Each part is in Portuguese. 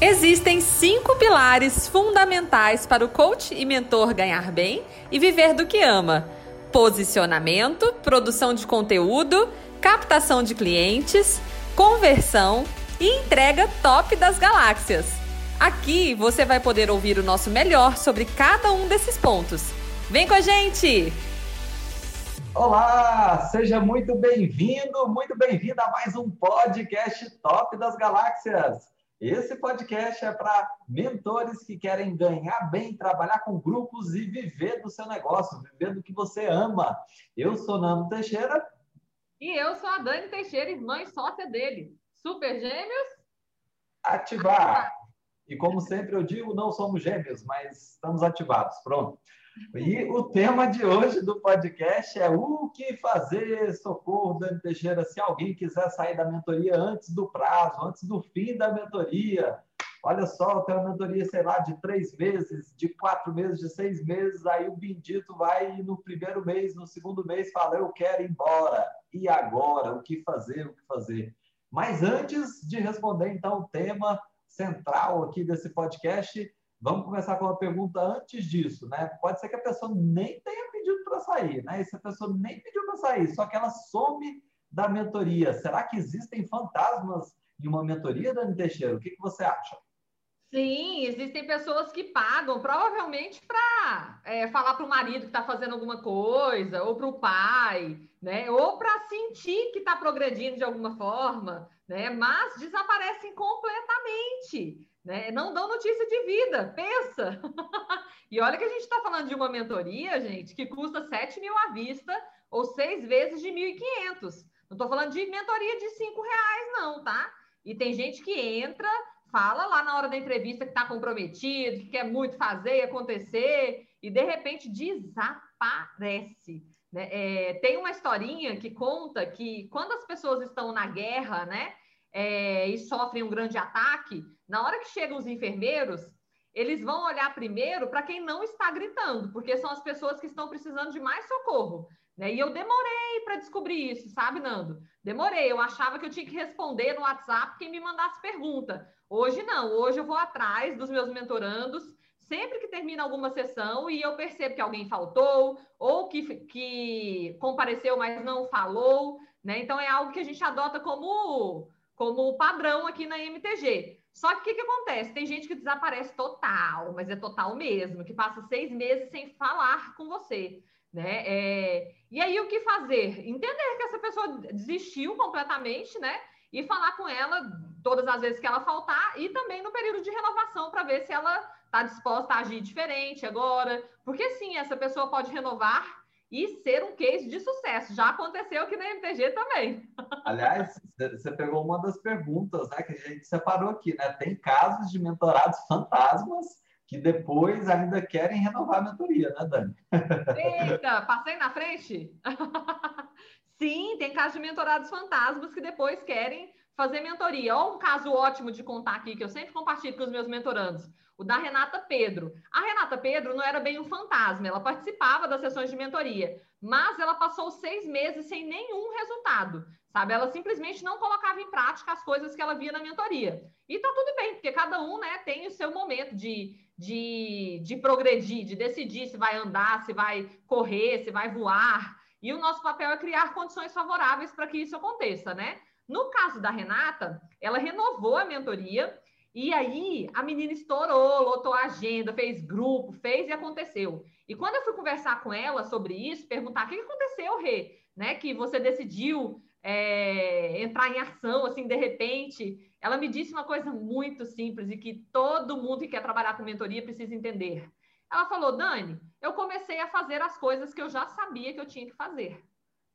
Existem cinco pilares fundamentais para o coach e mentor ganhar bem e viver do que ama: posicionamento, produção de conteúdo, captação de clientes, conversão e entrega top das galáxias. Aqui você vai poder ouvir o nosso melhor sobre cada um desses pontos. Vem com a gente! Olá, seja muito bem-vindo, muito bem-vinda a mais um podcast Top das Galáxias. Esse podcast é para mentores que querem ganhar bem, trabalhar com grupos e viver do seu negócio, viver do que você ama. Eu sou Nando Teixeira. E eu sou a Dani Teixeira, irmã e sócia dele. Super Gêmeos? Ativar. E como sempre eu digo, não somos gêmeos, mas estamos ativados. Pronto. E o tema de hoje do podcast é o que fazer, socorro, Dani Teixeira, se alguém quiser sair da mentoria antes do prazo, antes do fim da mentoria. Olha só, tem uma mentoria, sei lá, de três meses, de quatro meses, de seis meses, aí o bendito vai no primeiro mês, no segundo mês, fala, eu quero ir embora. E agora? O que fazer? O que fazer? Mas antes de responder, então, o tema central aqui desse podcast, Vamos começar com uma pergunta antes disso, né? Pode ser que a pessoa nem tenha pedido para sair, né? E se a pessoa nem pediu para sair, só que ela some da mentoria. Será que existem fantasmas em uma mentoria, Dani Teixeira? O que, que você acha? Sim, existem pessoas que pagam, provavelmente para é, falar para o marido que está fazendo alguma coisa, ou para o pai, né? Ou para sentir que está progredindo de alguma forma, né? Mas desaparecem completamente né? Não dão notícia de vida, pensa! e olha que a gente está falando de uma mentoria, gente, que custa 7 mil à vista ou seis vezes de 1.500. Não estou falando de mentoria de 5 reais, não, tá? E tem gente que entra, fala lá na hora da entrevista que está comprometido, que quer muito fazer e acontecer, e de repente desaparece. Né? É, tem uma historinha que conta que quando as pessoas estão na guerra, né? é, e sofrem um grande ataque, na hora que chegam os enfermeiros, eles vão olhar primeiro para quem não está gritando, porque são as pessoas que estão precisando de mais socorro. Né? E eu demorei para descobrir isso, sabe, Nando? Demorei. Eu achava que eu tinha que responder no WhatsApp quem me mandasse pergunta. Hoje não. Hoje eu vou atrás dos meus mentorandos sempre que termina alguma sessão e eu percebo que alguém faltou ou que, que compareceu, mas não falou. Né? Então é algo que a gente adota como como padrão aqui na MTG. Só que o que, que, acontece? Tem gente que desaparece total, mas é total mesmo, que passa seis meses sem falar com você. Né? É... E aí, o que fazer? Entender que essa pessoa desistiu completamente, né? E falar com ela todas as vezes que ela faltar e também no período de renovação para ver se ela está disposta a agir diferente agora. Porque sim, essa pessoa pode renovar e ser um case de sucesso. Já aconteceu aqui na MTG também. Aliás, você pegou uma das perguntas né, que a gente separou aqui, né? Tem casos de mentorados fantasmas que depois ainda querem renovar a mentoria, né, Dani? Eita, passei na frente? Sim, tem casos de mentorados fantasmas que depois querem fazer mentoria. Olha um caso ótimo de contar aqui, que eu sempre compartilho com os meus mentorandos o da Renata Pedro. A Renata Pedro não era bem um fantasma, ela participava das sessões de mentoria, mas ela passou seis meses sem nenhum resultado, sabe? Ela simplesmente não colocava em prática as coisas que ela via na mentoria. E tá tudo bem, porque cada um, né, tem o seu momento de, de, de progredir, de decidir se vai andar, se vai correr, se vai voar. E o nosso papel é criar condições favoráveis para que isso aconteça, né? No caso da Renata, ela renovou a mentoria e aí a menina estourou, lotou a agenda, fez grupo, fez e aconteceu. E quando eu fui conversar com ela sobre isso, perguntar o que aconteceu, Rê, né? Que você decidiu é, entrar em ação assim de repente. Ela me disse uma coisa muito simples e que todo mundo que quer trabalhar com mentoria precisa entender. Ela falou, Dani, eu comecei a fazer as coisas que eu já sabia que eu tinha que fazer.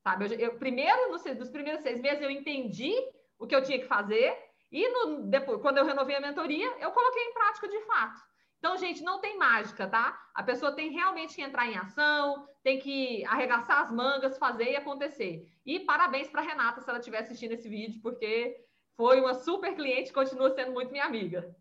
Sabe? Eu, eu primeiro, nos, primeiros seis meses, eu entendi o que eu tinha que fazer e no, depois, quando eu renovei a mentoria, eu coloquei em prática de fato. Então, gente, não tem mágica, tá? A pessoa tem realmente que entrar em ação, tem que arregaçar as mangas, fazer e acontecer. E parabéns para Renata se ela estiver assistindo esse vídeo, porque foi uma super cliente continua sendo muito minha amiga.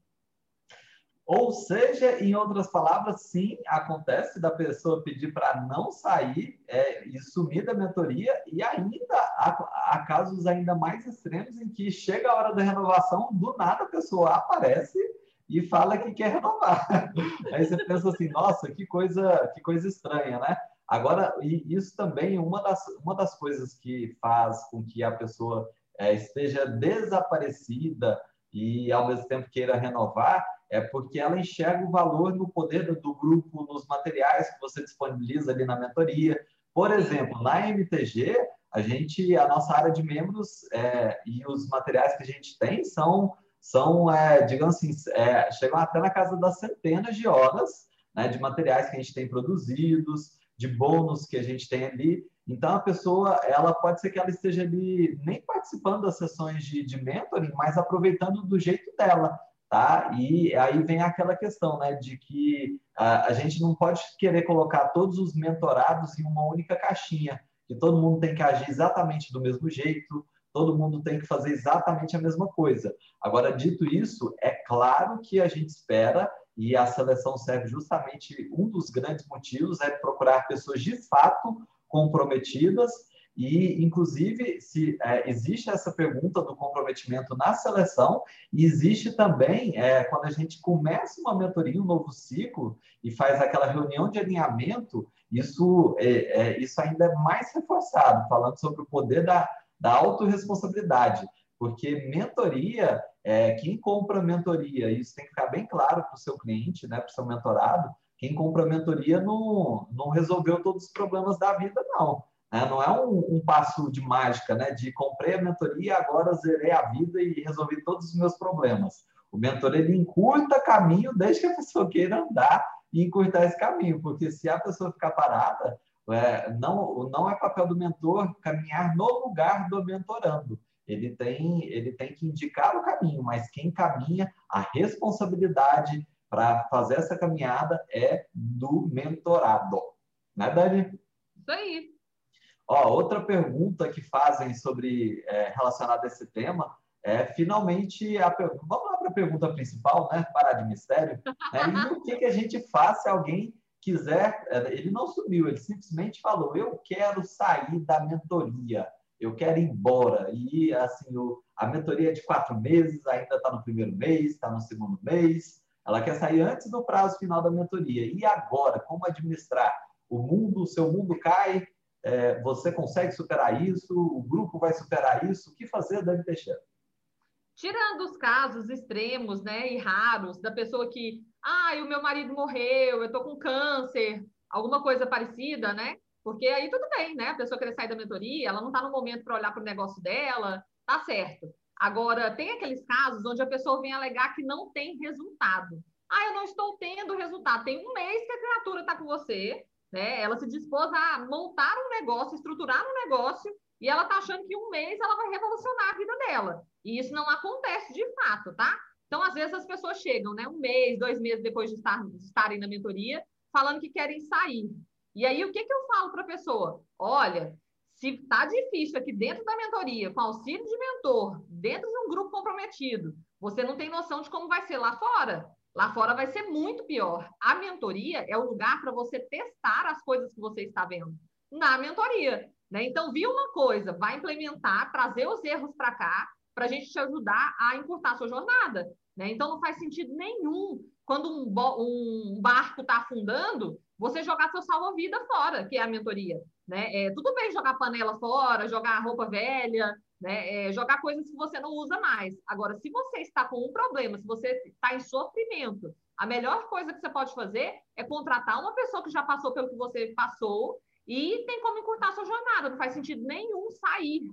Ou seja, em outras palavras, sim, acontece da pessoa pedir para não sair é, e sumir da mentoria, e ainda há, há, casos ainda mais extremos em que chega a hora da renovação, do nada a pessoa aparece e fala que quer renovar. Aí você pensa assim, nossa, que coisa, que coisa estranha, né? Agora, isso também, uma das, uma das coisas que faz com que a pessoa é, esteja desaparecida e, ao mesmo tempo, queira renovar, é porque ela enxerga o valor no poder do grupo, nos materiais que você disponibiliza ali na mentoria. Por exemplo, na MTG, a gente, a nossa área de membros é, e os materiais que a gente tem são, são é, digamos assim, é, chegam até na casa das centenas de horas né, de materiais que a gente tem produzidos, de bônus que a gente tem ali. Então, a pessoa, ela pode ser que ela esteja ali nem participando das sessões de, de mentoring, mas aproveitando do jeito dela tá? E aí vem aquela questão, né, de que a, a, gente não pode querer colocar todos os mentorados em uma única caixinha, que todo mundo tem que agir exatamente do mesmo jeito, todo mundo tem que fazer exatamente a mesma coisa. Agora, dito isso, é claro que a gente espera e a seleção serve justamente um dos grandes motivos é procurar pessoas de fato comprometidas e, inclusive, se é, existe essa pergunta do comprometimento na seleção, existe também, é, quando a gente começa uma mentoria, um novo ciclo, e faz aquela reunião de alinhamento, isso, é, é, isso ainda é mais reforçado, falando sobre o poder da, da autorresponsabilidade. Porque mentoria, é, quem compra mentoria, isso tem que ficar bem claro para o seu cliente, né, para o seu mentorado, quem compra mentoria não, não resolveu todos os problemas da vida, não né? Não é um, um, passo de mágica, né? de comprei a mentoria, agora zerei a vida e resolvi todos os meus problemas. O mentor ele encurta caminho desde que a pessoa queira andar e encurtar esse caminho, porque se a pessoa ficar parada, é, não, não é papel do mentor caminhar no lugar do mentorando. Ele tem, ele tem que indicar o caminho, mas quem caminha, a responsabilidade para fazer essa caminhada é do mentorado. Né, Dani? Isso aí. Ó, outra pergunta que fazem sobre é, relacionada a esse tema é finalmente a. Vamos lá para a pergunta principal, né? Parar de mistério. Né? E o que, que a gente faz se alguém quiser? É, ele não subiu, ele simplesmente falou: eu quero sair da mentoria, eu quero ir embora. E assim, o, a mentoria é de quatro meses, ainda está no primeiro mês, está no segundo mês. Ela quer sair antes do prazo final da mentoria. E agora, como administrar? O mundo, o seu mundo cai, é, você consegue superar isso? O grupo vai superar isso? O que fazer, Dani Teixeira? Tirando os casos extremos né, e raros da pessoa que, ah, o meu marido morreu, eu estou com câncer, alguma coisa parecida, né? Porque aí tudo bem, né? A pessoa querer sair da mentoria, ela não está no momento para olhar para o negócio dela, tá certo. Agora, tem aqueles casos onde a pessoa vem alegar que não tem resultado. Ah, eu não estou tendo resultado. Tem um mês que a criatura está com você, né? Ela se dispôs a montar um negócio, estruturar um negócio, e ela está achando que um mês ela vai revolucionar a vida dela. E isso não acontece de fato, tá? Então, às vezes, as pessoas chegam, né? Um mês, dois meses depois de, estar, de estarem na mentoria, falando que querem sair. E aí, o que, que eu falo para a pessoa? Olha, se tá difícil aqui dentro da mentoria, com auxílio de mentor, dentro de um grupo comprometido, você não tem noção de como vai ser lá fora. Lá fora vai ser muito pior. A mentoria é o lugar para você testar as coisas que você está vendo na mentoria. Né? Então, viu uma coisa, vai implementar, trazer os erros para cá, para a gente te ajudar a encurtar a sua jornada. Né? Então, não faz sentido nenhum, quando um, um barco está afundando, você jogar seu salva-vida fora, que é a mentoria. Né? É, tudo bem jogar panela fora, jogar roupa velha, né? É, jogar coisas que você não usa mais. Agora, se você está com um problema, se você está em sofrimento, a melhor coisa que você pode fazer é contratar uma pessoa que já passou pelo que você passou e tem como encurtar a sua jornada. Não faz sentido nenhum sair.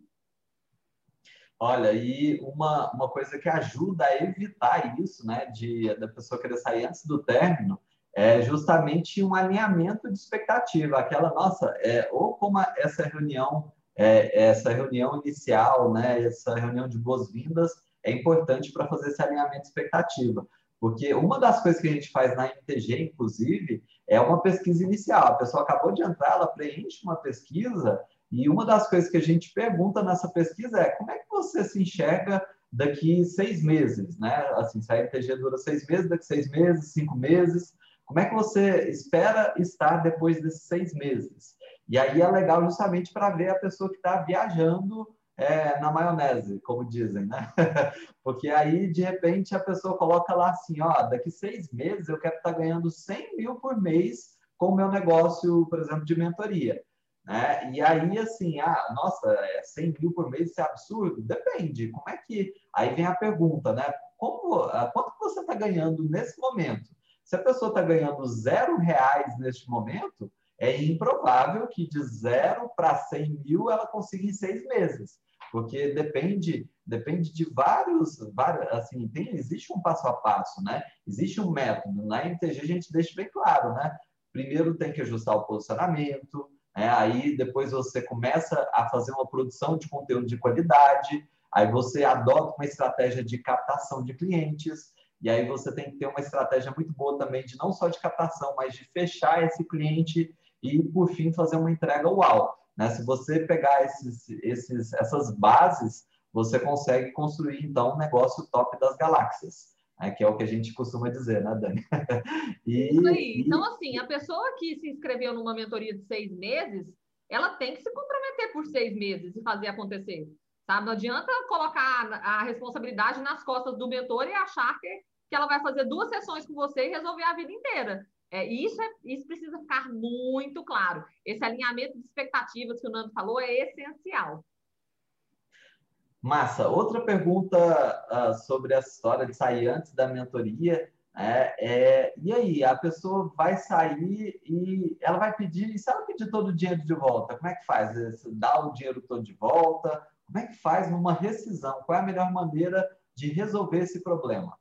Olha, e uma, uma coisa que ajuda a evitar isso, né, de da pessoa querer sair antes do término, é justamente um alinhamento de expectativa. Aquela, nossa, é, ou como essa reunião é, essa reunião inicial, né, essa reunião de boas-vindas é importante para fazer esse alinhamento de expectativa. Porque uma das coisas que a gente faz na MTG, inclusive, é uma pesquisa inicial. A pessoa acabou de entrar, ela preenche uma pesquisa, e uma das coisas que a gente pergunta nessa pesquisa é como é que você se enxerga daqui seis meses, né? Assim, se a MTG dura seis meses, daqui seis meses, cinco meses, como é que você espera estar depois desses seis meses? E aí é legal justamente para ver a pessoa que está viajando é, na maionese, como dizem, né? Porque aí, de repente, a pessoa coloca lá assim, ó, daqui seis meses eu quero estar ganhando 100 mil por mês com o meu negócio, por exemplo, de mentoria. Né? E aí, assim, ah, nossa, 100 mil por mês, isso é absurdo? Depende. Como é que... Aí vem a pergunta, né? Como, ah, quanto você está ganhando nesse momento? Se a pessoa está ganhando zero reais neste momento, é improvável que de zero para 100 mil ela consiga em seis meses porque depende depende de vários, vários assim, tem, existe um passo a passo, né? Existe um método. Na MTG a gente deixa bem claro, né? Primeiro tem que ajustar o posicionamento, né? aí depois você começa a fazer uma produção de conteúdo de qualidade, aí você adota uma estratégia de captação de clientes, e aí você tem que ter uma estratégia muito boa também de não só de captação, mas de fechar esse cliente e, por fim, fazer uma entrega uau. Né? Se você pegar esses, esses, essas bases, você consegue construir, então, um negócio top das galáxias. Né? Que é o que a gente costuma dizer, né, Dani? e, Isso aí. Então, assim, a pessoa que se inscreveu numa mentoria de seis meses, ela tem que se comprometer por seis meses e fazer acontecer. Sabe? Não adianta colocar a responsabilidade nas costas do mentor e achar que, que ela vai fazer duas sessões com você e resolver a vida inteira. É, isso, é, isso precisa ficar muito claro. Esse alinhamento de expectativas que o Nando falou é essencial. Massa. Outra pergunta uh, sobre essa história de sair antes da mentoria é, é, e aí, a pessoa vai sair e ela vai pedir, e se ela pedir todo o dinheiro de volta, como é que faz? Dá o dinheiro todo de volta? Como é que faz numa rescisão? Qual é a melhor maneira de resolver esse problema?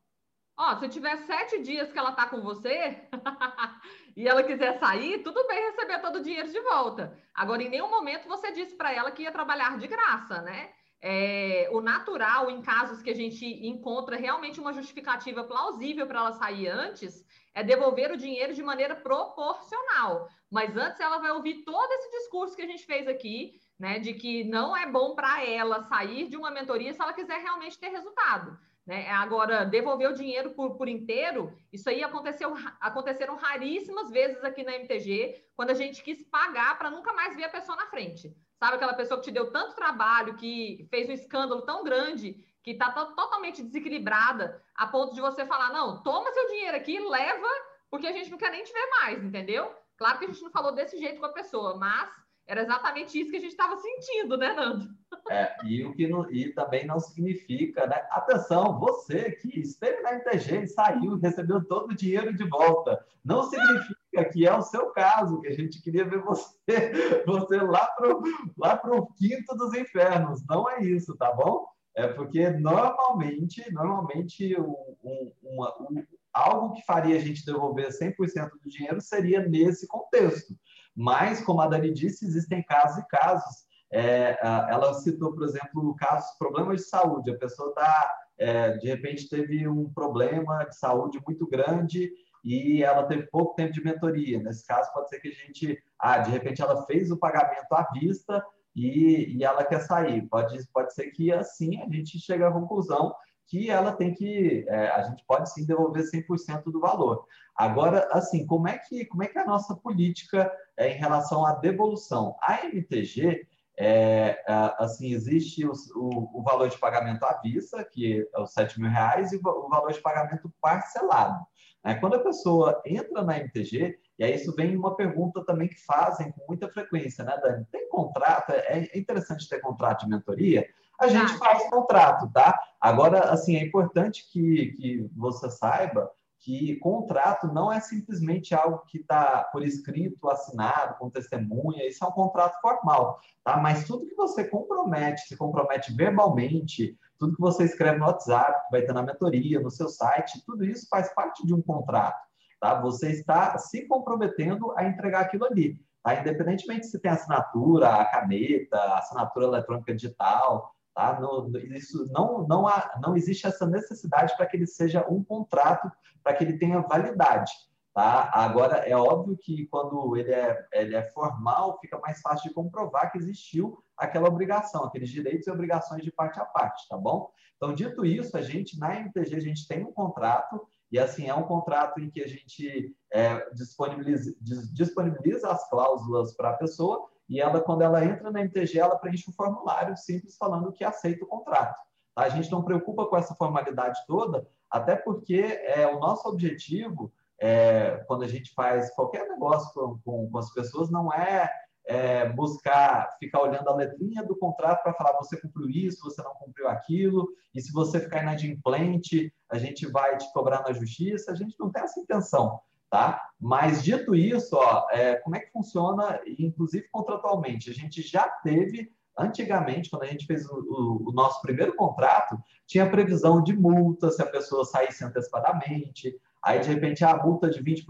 Ó, se tiver sete dias que ela tá com você e ela quiser sair, tudo bem receber todo o dinheiro de volta. Agora, em nenhum momento você disse para ela que ia trabalhar de graça, né? É, o natural, em casos que a gente encontra realmente uma justificativa plausível para ela sair antes, é devolver o dinheiro de maneira proporcional. Mas antes ela vai ouvir todo esse discurso que a gente fez aqui, né, de que não é bom para ela sair de uma mentoria se ela quiser realmente ter resultado. Né? Agora, devolver o dinheiro por, por inteiro, isso aí aconteceu, aconteceram raríssimas vezes aqui na MTG, quando a gente quis pagar para nunca mais ver a pessoa na frente. Sabe aquela pessoa que te deu tanto trabalho, que fez um escândalo tão grande, que está totalmente desequilibrada, a ponto de você falar: não, toma seu dinheiro aqui, leva, porque a gente não quer nem te ver mais, entendeu? Claro que a gente não falou desse jeito com a pessoa, mas era exatamente isso que a gente estava sentindo, né, Nando? É, e o que não, e também não significa, né? Atenção, você que esteve na MTG e saiu recebeu todo o dinheiro de volta, não significa que é o seu caso, que a gente queria ver você, você lá para o lá pro quinto dos infernos. Não é isso, tá bom? É porque normalmente, normalmente um, um, uma, um, algo que faria a gente devolver 100% do dinheiro seria nesse contexto. Mas, como a Dani disse, existem casos e casos. É, ela citou, por exemplo, casos, problemas de saúde. A pessoa tá, é, de repente teve um problema de saúde muito grande e ela teve pouco tempo de mentoria. Nesse caso, pode ser que a gente, ah, de repente, ela fez o pagamento à vista e, e ela quer sair. Pode, pode ser que assim a gente chegue à conclusão que ela tem que, é, a gente pode sim devolver 100% do valor. Agora, assim, como é que, como é, que é a nossa política é, em relação à devolução? A MTG, é, assim, existe o, o, o, valor de pagamento à vista, que é os 7 mil reais, e o valor de pagamento parcelado. Né? Quando a pessoa entra na MTG, e aí isso vem uma pergunta também que fazem com muita frequência, né, Dani? Tem contrato? É, é interessante ter contrato de mentoria? a gente faz contrato, tá? Agora, assim, é importante que, que você saiba que contrato não é simplesmente algo que está por escrito, assinado, com testemunha, isso é um contrato formal, tá? Mas tudo que você compromete, se compromete verbalmente, tudo que você escreve no WhatsApp, que vai ter na mentoria, no seu site, tudo isso faz parte de um contrato, tá? Você está se comprometendo a entregar aquilo ali, tá? Independentemente se tem assinatura, a caneta, assinatura eletrônica digital, Tá? No, isso não, não, há, não existe essa necessidade para que ele seja um contrato, para que ele tenha validade. Tá? Agora, é óbvio que quando ele é, ele é formal, fica mais fácil de comprovar que existiu aquela obrigação, aqueles direitos e obrigações de parte a parte, tá bom? Então, dito isso, a gente, na MTG, a gente tem um contrato, e assim, é um contrato em que a gente é, disponibiliza, disponibiliza as cláusulas para a pessoa, e ela, quando ela entra na MTG, ela preenche um formulário simples falando que aceita o contrato. Tá? A gente não preocupa com essa formalidade toda, até porque é, o nosso objetivo, é, quando a gente faz qualquer negócio com, com, com as pessoas, não é é, buscar ficar olhando a letrinha do contrato para falar você cumpriu isso, você não cumpriu aquilo, e se você ficar inadimplente, a gente vai te cobrar na justiça. A gente não tem essa intenção, tá? Mas dito isso, ó, é, como é que funciona, inclusive contratualmente? A gente já teve Antigamente, quando a gente fez o, o, o, nosso primeiro contrato, tinha previsão de multa se a pessoa saísse antecipadamente, aí de repente a multa de 20%,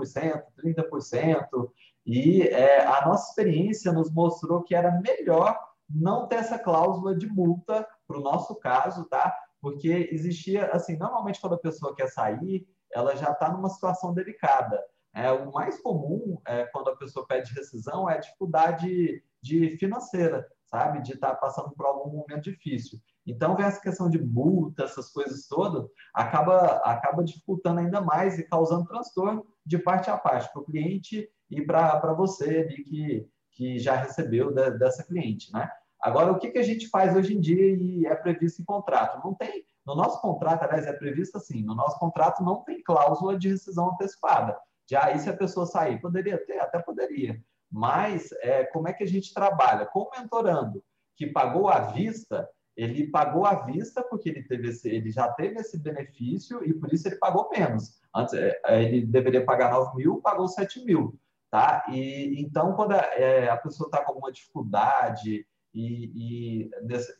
30%, e é, a nossa experiência nos mostrou que era melhor não ter essa cláusula de multa para o nosso caso, tá? Porque existia, assim, normalmente quando a pessoa quer sair, ela já está numa situação delicada. É, o mais comum é, quando a pessoa pede rescisão é a dificuldade de financeira, sabe? De estar tá passando por algum momento difícil. Então, vem essa questão de multa, essas coisas todas, acaba, acaba dificultando ainda mais e causando transtorno de parte a parte, para o cliente e para você ali que, que já recebeu de, dessa cliente, né? Agora, o que, que a gente faz hoje em dia e é previsto em contrato? Não tem, no nosso contrato, aliás, é previsto assim, no nosso contrato não tem cláusula de rescisão antecipada. Já aí, se a pessoa sair, poderia ter, até poderia. Mas, é, como é que a gente trabalha? Com o mentorando, que pagou à vista, ele pagou à vista porque ele, teve esse, ele já teve esse benefício e por isso ele pagou menos. Antes, é, ele deveria pagar 9 mil, pagou 7 mil tá? E então quando a, é, a pessoa está com alguma dificuldade e, e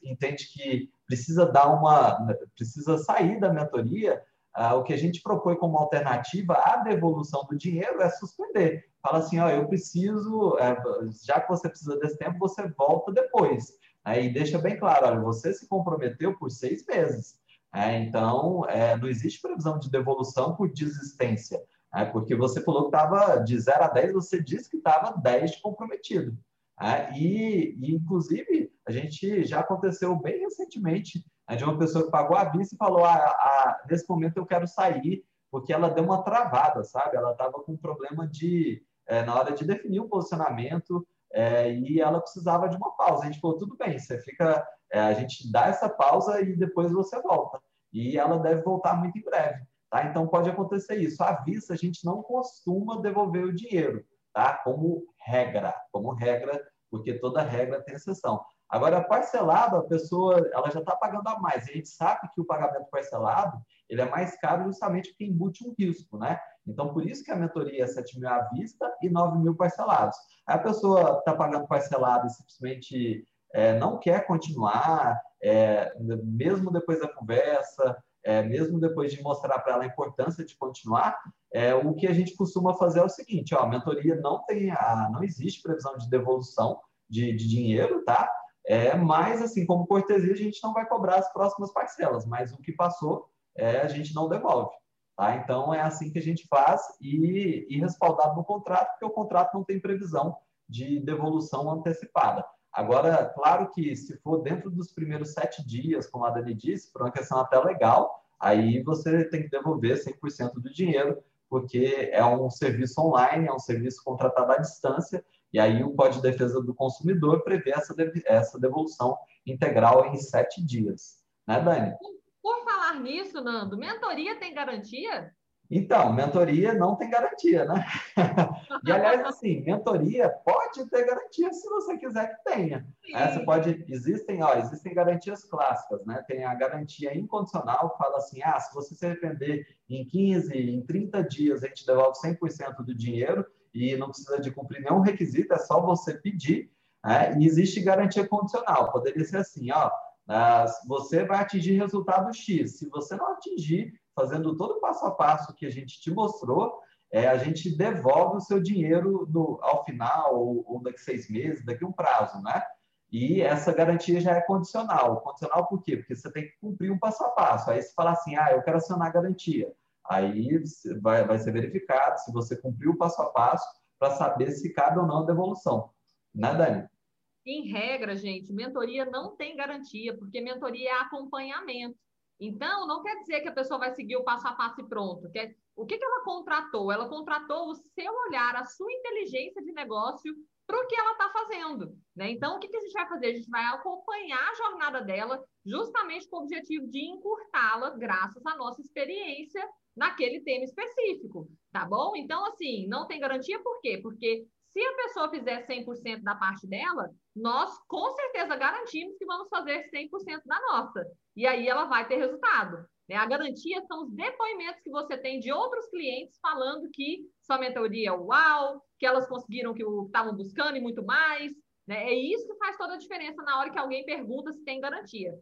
entende que precisa dar uma, precisa sair da mentoria, ah, o que a gente propõe como alternativa à devolução do dinheiro é suspender. Fala assim, ó, eu preciso, é, já que você precisa desse tempo, você volta depois. Aí deixa bem claro, olha, você se comprometeu por seis meses. É, então, é, não existe previsão de devolução por desistência. É, porque você falou que estava de 0 a 10, você disse que estava 10 comprometido. É, e, e, inclusive, a gente já aconteceu bem recentemente de uma pessoa que pagou a vista e falou: ah, ah, nesse momento eu quero sair, porque ela deu uma travada, sabe? Ela estava com problema de, é, na hora de definir o posicionamento, é, e ela precisava de uma pausa. A gente falou: tudo bem, você fica, é, a gente dá essa pausa e depois você volta. E ela deve voltar muito em breve. Tá? Então, pode acontecer isso. À vista, a gente não costuma devolver o dinheiro, tá? como regra, como regra, porque toda regra tem exceção. Agora, parcelado, a pessoa ela já está pagando a mais. A gente sabe que o pagamento parcelado ele é mais caro justamente porque embute um risco, né? Então, por isso que a mentoria é 7 mil à vista e 9 mil parcelados. Aí a pessoa está pagando parcelado e simplesmente é, não quer continuar, é, mesmo depois da conversa, é, mesmo depois de mostrar para ela a importância de continuar, é, o que a gente costuma fazer é o seguinte: ó, a mentoria não tem, a, não existe previsão de devolução de, de dinheiro, tá? É, mas, assim, como cortesia, a gente não vai cobrar as próximas parcelas, mas o que passou, é, a gente não devolve. Tá? Então, é assim que a gente faz e, e respaldado no contrato, porque o contrato não tem previsão de devolução antecipada. Agora, claro que se for dentro dos primeiros sete dias, como a Dani disse, por uma questão até legal, aí você tem que devolver 100% do dinheiro, porque é um serviço online, é um serviço contratado à distância, e aí o Código de Defesa do Consumidor prevê essa, essa devolução integral em sete dias. Né, Dani? Falar nisso, Nando, mentoria tem garantia? Então, mentoria não tem garantia, né? e, aliás, assim, mentoria pode ter garantia se você quiser que tenha. É, você pode, existem, ó, existem garantias clássicas, né? Tem a garantia incondicional, que fala assim, ah, se você se arrepender em 15, em 30 dias, a gente devolve 100% do dinheiro e não precisa de cumprir nenhum requisito, é só você pedir. Né? E existe garantia condicional, poderia ser assim, ó, você vai atingir resultado X. Se você não atingir, fazendo todo o passo a passo que a gente te mostrou, é, a gente devolve o seu dinheiro no, ao final, ou, ou daqui seis meses, daqui um prazo, né? E essa garantia já é condicional. Condicional por quê? Porque você tem que cumprir um passo a passo. Aí você fala assim, ah, eu quero acionar a garantia. Aí vai, vai ser verificado se você cumpriu o passo a passo para saber se cabe ou não a devolução. Né, Dani? Em regra, gente, mentoria não tem garantia, porque mentoria é acompanhamento. Então, não quer dizer que a pessoa vai seguir o passo a passo e pronto. o que, que ela contratou? Ela contratou o seu olhar, a sua inteligência de negócio para o que ela está fazendo. Né? Então, o que, que a gente vai fazer? A gente vai acompanhar a jornada dela, justamente com o objetivo de encurtá-la, graças à nossa experiência naquele tema específico, tá bom? Então, assim, não tem garantia por quê? Porque se a pessoa fizer 100% da parte dela, nós com certeza garantimos que vamos fazer 100% da nossa. E aí ela vai ter resultado. Né? A garantia são os depoimentos que você tem de outros clientes falando que sua mentoria é uau, que elas conseguiram o que estavam buscando e muito mais. Né? É isso que faz toda a diferença na hora que alguém pergunta se tem garantia.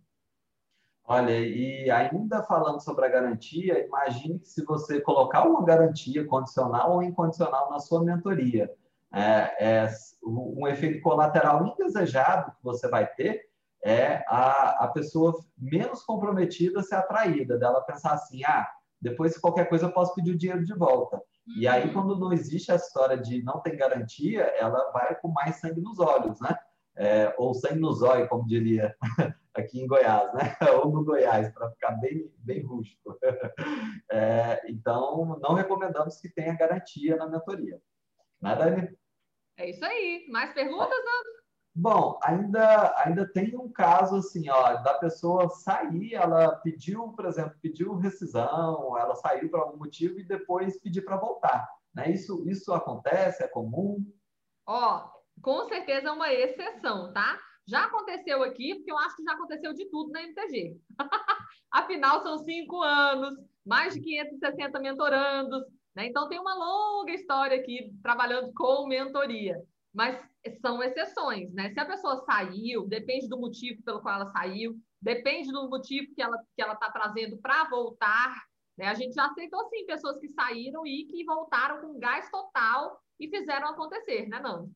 Olha, e ainda falando sobre a garantia, imagine que se você colocar uma garantia condicional ou incondicional na sua mentoria, é, é, um efeito colateral indesejado que você vai ter é a, a pessoa menos comprometida ser atraída, dela pensar assim, ah, depois se qualquer coisa eu posso pedir o dinheiro de volta. Uhum. E aí, uhum. quando não existe a história de não ter garantia, ela vai com mais sangue nos olhos, né? É, ou sangue no zóio, como diria aqui em Goiás, né? Ou no Goiás, para ficar bem, bem rústico. É, então, não recomendamos que tenha garantia na mentoria. Nada, né, É isso aí. Mais perguntas, Nando? Bom, ainda, ainda tem um caso assim, ó, da pessoa sair, ela pediu, por exemplo, pediu rescisão, ela saiu por algum motivo e depois pedir para voltar. Né? Isso, isso acontece, é comum? Ó, com certeza é uma exceção, tá? Já aconteceu aqui, porque eu acho que já aconteceu de tudo na MTG. Afinal, são cinco anos, mais de 560 mentorandos, né? Então tem uma longa história aqui trabalhando com mentoria mas são exceções, né? Se a pessoa saiu, depende do motivo pelo qual ela saiu, depende do motivo que ela que ela está trazendo para voltar. Né? A gente já aceitou sim pessoas que saíram e que voltaram com gás total e fizeram acontecer, né, Nando?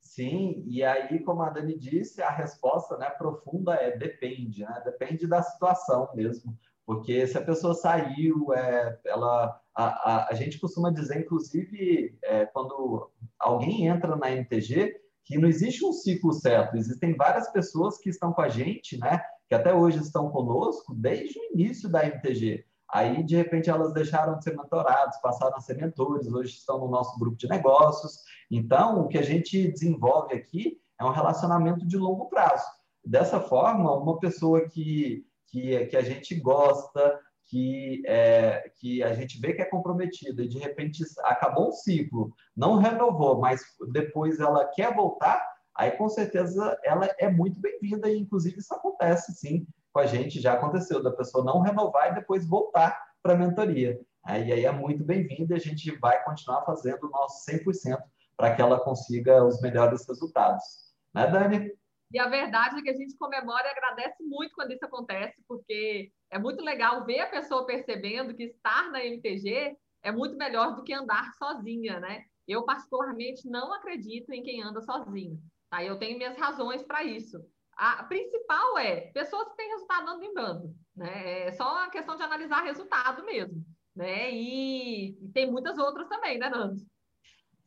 Sim, e aí, como a Dani disse, a resposta né, profunda é depende, né? Depende da situação mesmo. Porque se a pessoa saiu, é, ela, a, a, a, gente costuma dizer, inclusive, é, quando alguém entra na MTG, que não existe um ciclo certo. Existem várias pessoas que estão com a gente, né? Que até hoje estão conosco desde o início da MTG. Aí, de repente, elas deixaram de ser mentorados, passaram a ser mentores, hoje estão no nosso grupo de negócios. Então, o que a gente desenvolve aqui é um relacionamento de longo prazo. Dessa forma, uma pessoa que que, que a gente gosta, que, é, que a gente vê que é comprometida e de repente acabou um ciclo, não renovou, mas depois ela quer voltar, aí com certeza ela é muito bem-vinda e inclusive isso acontece sim com a gente, já aconteceu da pessoa não renovar e depois voltar para a mentoria. Aí, aí é muito bem-vinda e a gente vai continuar fazendo o nosso 100% para que ela consiga os melhores resultados. Né, Dani? E a verdade é que a gente comemora e agradece muito quando isso acontece, porque é muito legal ver a pessoa percebendo que estar na MTG é muito melhor do que andar sozinha, né? Eu, particularmente, não acredito em quem anda sozinho. Tá? Eu tenho minhas razões para isso. A principal é pessoas que têm resultado andando em bando. Né? É só uma questão de analisar resultado mesmo. Né? E, e tem muitas outras também, né, Nando?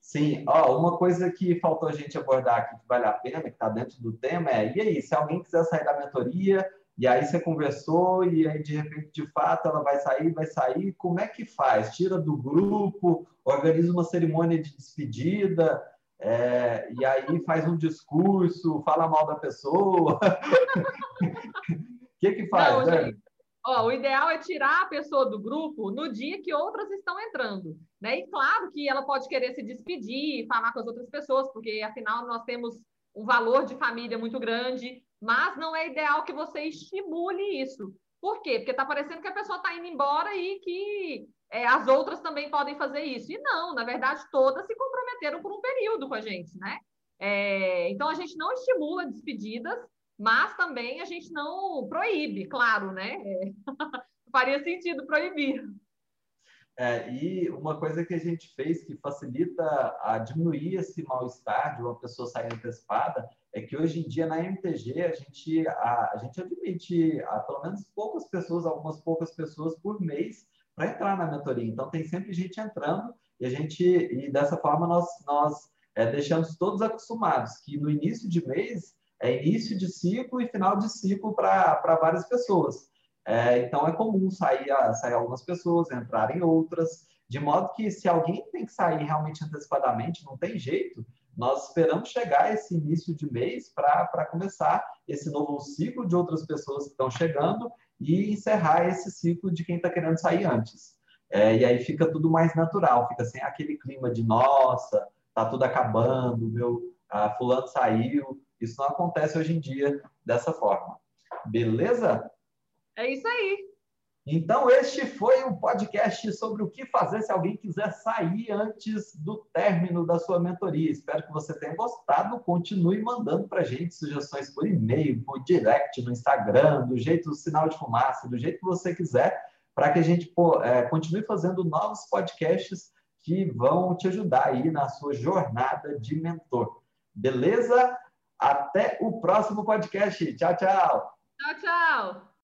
Sim, ó, uma coisa que faltou a gente abordar aqui que vale a pena, que está dentro do tema, é e aí, se alguém quiser sair da mentoria, e aí você conversou, e aí de repente, de fato, ela vai sair, vai sair, como é que faz? Tira do grupo, organiza uma cerimônia de despedida, é, e aí faz um discurso, fala mal da pessoa. O que que faz, Não, né? Gente, Ó, o ideal é tirar a pessoa do grupo no dia que outras estão entrando, né? E claro que ela pode querer se despedir, falar com as outras pessoas, porque afinal nós temos um valor de família muito grande, mas não é ideal que você estimule isso. Por quê? Porque está parecendo que a pessoa está indo embora e que é, as outras também podem fazer isso. E não, na verdade, todas se comprometeram por um período com a gente, né? É, então a gente não estimula despedidas, mas também a gente não proíbe, claro, né? Faria sentido proibir. É, e uma coisa que a gente fez que facilita a diminuir esse mal-estar de uma pessoa sair antecipada é que hoje em dia na MTG a gente, a, a gente admite a, pelo menos poucas pessoas, algumas poucas pessoas por mês para entrar na mentoria. Então tem sempre gente entrando e a gente e dessa forma nós nós é, deixamos todos acostumados que no início de mês é início de ciclo e final de ciclo para várias pessoas. É, então, é comum sair, sair algumas pessoas, entrarem outras, de modo que se alguém tem que sair realmente antecipadamente, não tem jeito, nós esperamos chegar esse início de mês para começar esse novo ciclo de outras pessoas que estão chegando e encerrar esse ciclo de quem está querendo sair antes. É, e aí fica tudo mais natural, fica sem aquele clima de nossa, tá tudo acabando, meu ah, fulano saiu. Isso não acontece hoje em dia dessa forma. Beleza? É isso aí. Então, este foi o podcast sobre o que fazer se alguém quiser sair antes do término da sua mentoria. Espero que você tenha gostado. Continue mandando para a gente sugestões por e-mail, por direct no Instagram, do jeito do sinal de fumaça, do jeito que você quiser, para que a gente é, continue fazendo novos podcasts que vão te ajudar aí na sua jornada de mentor. Beleza? Até o próximo podcast. Tchau, tchau. Tchau, tchau.